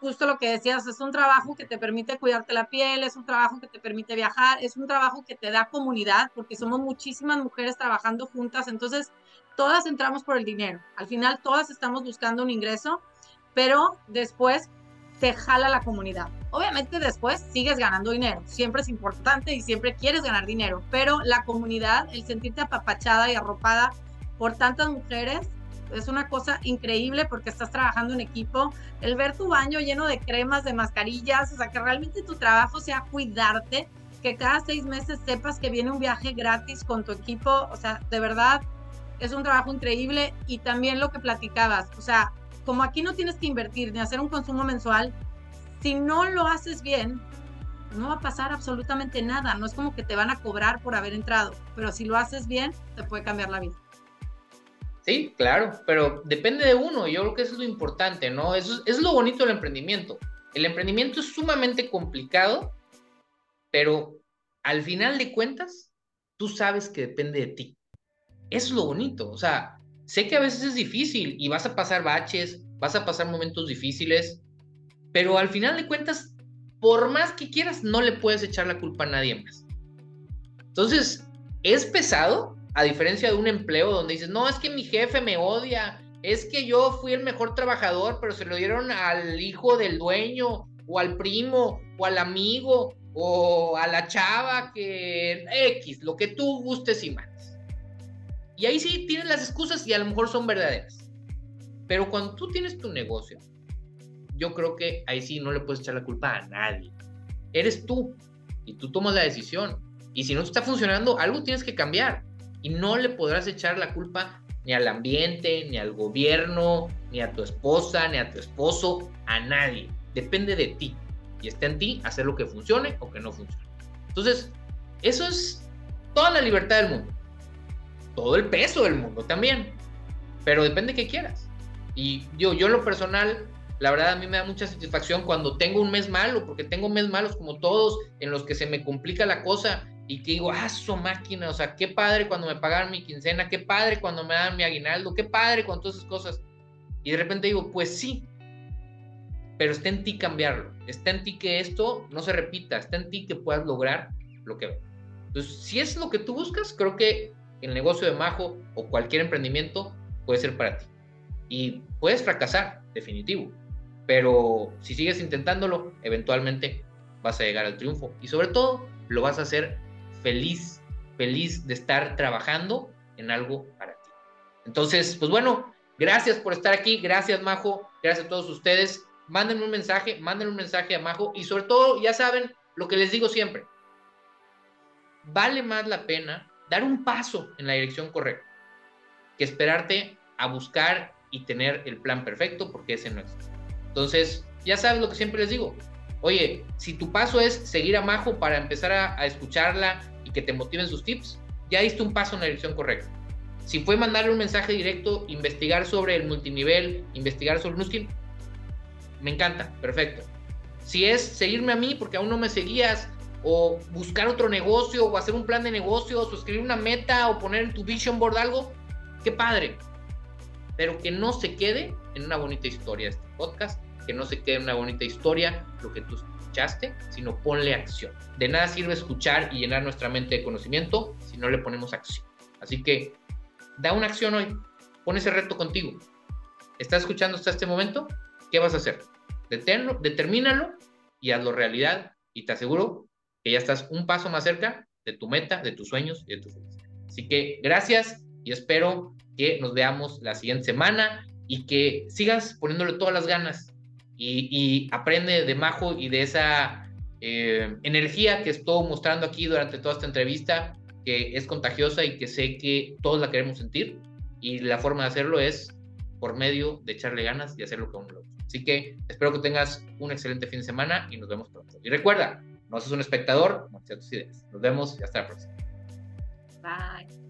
Justo lo que decías, es un trabajo que te permite cuidarte la piel, es un trabajo que te permite viajar, es un trabajo que te da comunidad, porque somos muchísimas mujeres trabajando juntas, entonces todas entramos por el dinero. Al final todas estamos buscando un ingreso, pero después te jala la comunidad. Obviamente después sigues ganando dinero, siempre es importante y siempre quieres ganar dinero, pero la comunidad, el sentirte apapachada y arropada por tantas mujeres. Es una cosa increíble porque estás trabajando en equipo. El ver tu baño lleno de cremas, de mascarillas, o sea, que realmente tu trabajo sea cuidarte, que cada seis meses sepas que viene un viaje gratis con tu equipo. O sea, de verdad, es un trabajo increíble. Y también lo que platicabas, o sea, como aquí no tienes que invertir ni hacer un consumo mensual, si no lo haces bien, no va a pasar absolutamente nada. No es como que te van a cobrar por haber entrado, pero si lo haces bien, te puede cambiar la vida. Sí, claro, pero depende de uno. Yo creo que eso es lo importante, ¿no? Eso es, lo bonito del emprendimiento. El emprendimiento es sumamente complicado, pero al final de cuentas, tú sabes que depende de ti. Es lo bonito. O sea, sé que a veces es difícil y vas a pasar baches, vas a pasar momentos difíciles, pero al final de cuentas, por más que quieras, no le puedes echar la culpa a nadie más. Entonces, es pesado, a diferencia de un empleo donde dices, no, es que mi jefe me odia, es que yo fui el mejor trabajador, pero se lo dieron al hijo del dueño, o al primo, o al amigo, o a la chava que X, lo que tú gustes y mandes. Y ahí sí tienes las excusas y a lo mejor son verdaderas. Pero cuando tú tienes tu negocio, yo creo que ahí sí no le puedes echar la culpa a nadie. Eres tú y tú tomas la decisión. Y si no está funcionando, algo tienes que cambiar. Y no le podrás echar la culpa ni al ambiente, ni al gobierno, ni a tu esposa, ni a tu esposo, a nadie. Depende de ti. Y está en ti hacer lo que funcione o que no funcione. Entonces, eso es toda la libertad del mundo. Todo el peso del mundo también. Pero depende de qué quieras. Y yo, yo en lo personal, la verdad a mí me da mucha satisfacción cuando tengo un mes malo, porque tengo meses malos como todos, en los que se me complica la cosa y que digo, ah, su máquina, o sea, qué padre cuando me pagaban mi quincena, qué padre cuando me daban mi aguinaldo, qué padre con todas esas cosas. Y de repente digo, pues sí, pero está en ti cambiarlo, está en ti que esto no se repita, está en ti que puedas lograr lo que Entonces, si es lo que tú buscas, creo que el negocio de Majo o cualquier emprendimiento puede ser para ti. Y puedes fracasar, definitivo, pero si sigues intentándolo, eventualmente vas a llegar al triunfo y sobre todo lo vas a hacer feliz, feliz de estar trabajando en algo para ti. Entonces, pues bueno, gracias por estar aquí, gracias Majo, gracias a todos ustedes. Mándenme un mensaje, mándenme un mensaje a Majo y sobre todo, ya saben lo que les digo siempre. Vale más la pena dar un paso en la dirección correcta que esperarte a buscar y tener el plan perfecto porque ese no es. Entonces, ya sabes lo que siempre les digo. Oye, si tu paso es seguir a Majo para empezar a, escucharla, que te motiven sus tips, ya diste un paso en la dirección correcta. Si fue mandarle un mensaje directo, investigar sobre el multinivel, investigar sobre Nuskin, me encanta, perfecto. Si es seguirme a mí porque aún no me seguías, o buscar otro negocio, o hacer un plan de negocios, o escribir una meta, o poner en tu vision board algo, qué padre. Pero que no se quede en una bonita historia este podcast, que no se quede una bonita historia lo que tú escuchaste, sino ponle acción. De nada sirve escuchar y llenar nuestra mente de conocimiento si no le ponemos acción. Así que da una acción hoy, pon ese reto contigo. ¿Estás escuchando hasta este momento? ¿Qué vas a hacer? Deténlo, determínalo y hazlo realidad y te aseguro que ya estás un paso más cerca de tu meta, de tus sueños y de tu felicidad. Así que gracias y espero que nos veamos la siguiente semana y que sigas poniéndole todas las ganas y, aprende de Majo y de esa eh, energía que estoy mostrando aquí durante toda esta entrevista que es contagiosa y que sé que todos la queremos sentir y la forma de hacerlo es por medio de echarle ganas y hacer lo que uno Así que espero que tengas un excelente fin de semana y nos vemos pronto. Y recuerda, no seas un espectador, no tus ideas. Nos vemos y hasta la próxima. Bye.